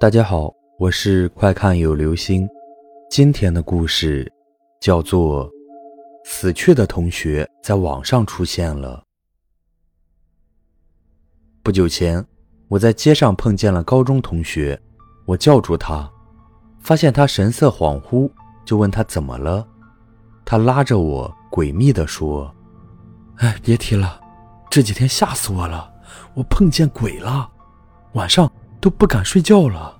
大家好，我是快看有流星。今天的故事叫做《死去的同学在网上出现了》。不久前，我在街上碰见了高中同学，我叫住他，发现他神色恍惚，就问他怎么了。他拉着我，诡秘地说：“哎，别提了，这几天吓死我了，我碰见鬼了，晚上。”都不敢睡觉了。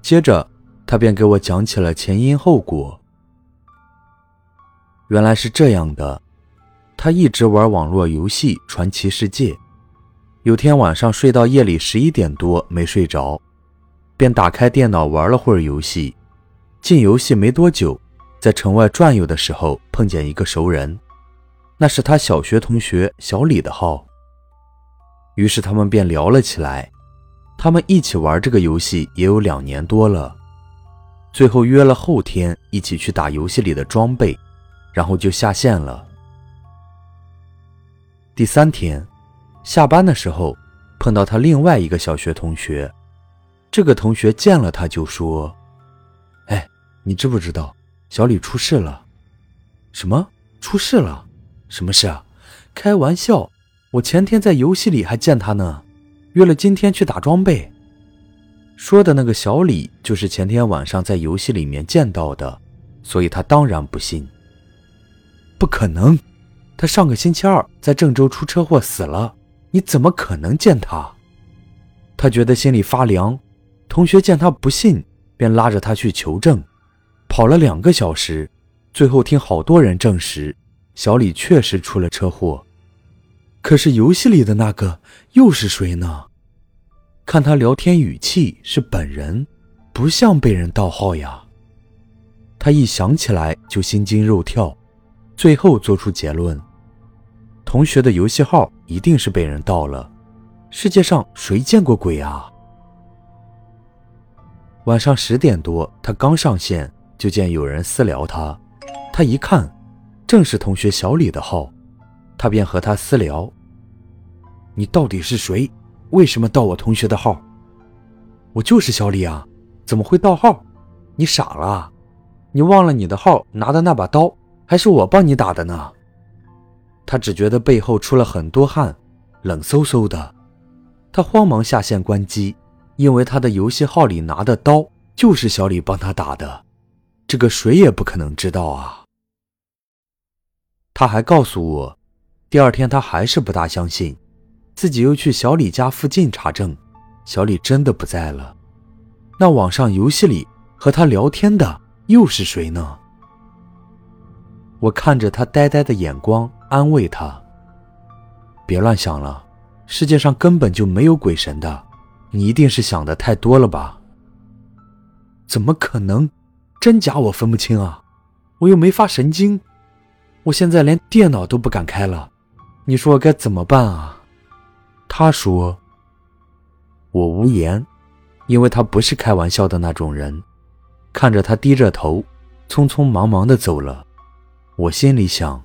接着，他便给我讲起了前因后果。原来是这样的，他一直玩网络游戏《传奇世界》，有天晚上睡到夜里十一点多没睡着，便打开电脑玩了会儿游戏。进游戏没多久，在城外转悠的时候碰见一个熟人，那是他小学同学小李的号。于是他们便聊了起来。他们一起玩这个游戏也有两年多了，最后约了后天一起去打游戏里的装备，然后就下线了。第三天下班的时候，碰到他另外一个小学同学，这个同学见了他就说：“哎，你知不知道小李出事了？什么出事了？什么事啊？开玩笑，我前天在游戏里还见他呢。”约了今天去打装备，说的那个小李就是前天晚上在游戏里面见到的，所以他当然不信。不可能，他上个星期二在郑州出车祸死了，你怎么可能见他？他觉得心里发凉。同学见他不信，便拉着他去求证，跑了两个小时，最后听好多人证实，小李确实出了车祸。可是游戏里的那个又是谁呢？看他聊天语气是本人，不像被人盗号呀。他一想起来就心惊肉跳，最后做出结论：同学的游戏号一定是被人盗了。世界上谁见过鬼啊？晚上十点多，他刚上线，就见有人私聊他。他一看，正是同学小李的号，他便和他私聊：“你到底是谁？”为什么盗我同学的号？我就是小李啊，怎么会盗号？你傻了？你忘了你的号拿的那把刀还是我帮你打的呢？他只觉得背后出了很多汗，冷飕飕的。他慌忙下线关机，因为他的游戏号里拿的刀就是小李帮他打的，这个谁也不可能知道啊。他还告诉我，第二天他还是不大相信。自己又去小李家附近查证，小李真的不在了。那网上游戏里和他聊天的又是谁呢？我看着他呆呆的眼光，安慰他：“别乱想了，世界上根本就没有鬼神的，你一定是想的太多了吧？”“怎么可能？真假我分不清啊！我又没发神经，我现在连电脑都不敢开了，你说我该怎么办啊？”他说：“我无言，因为他不是开玩笑的那种人。”看着他低着头，匆匆忙忙的走了，我心里想：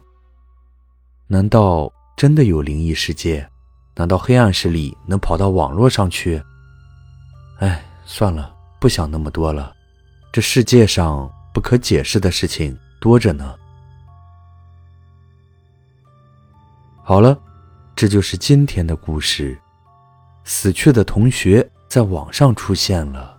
难道真的有灵异世界？难道黑暗势力能跑到网络上去？哎，算了，不想那么多了。这世界上不可解释的事情多着呢。好了。这就是今天的故事，死去的同学在网上出现了。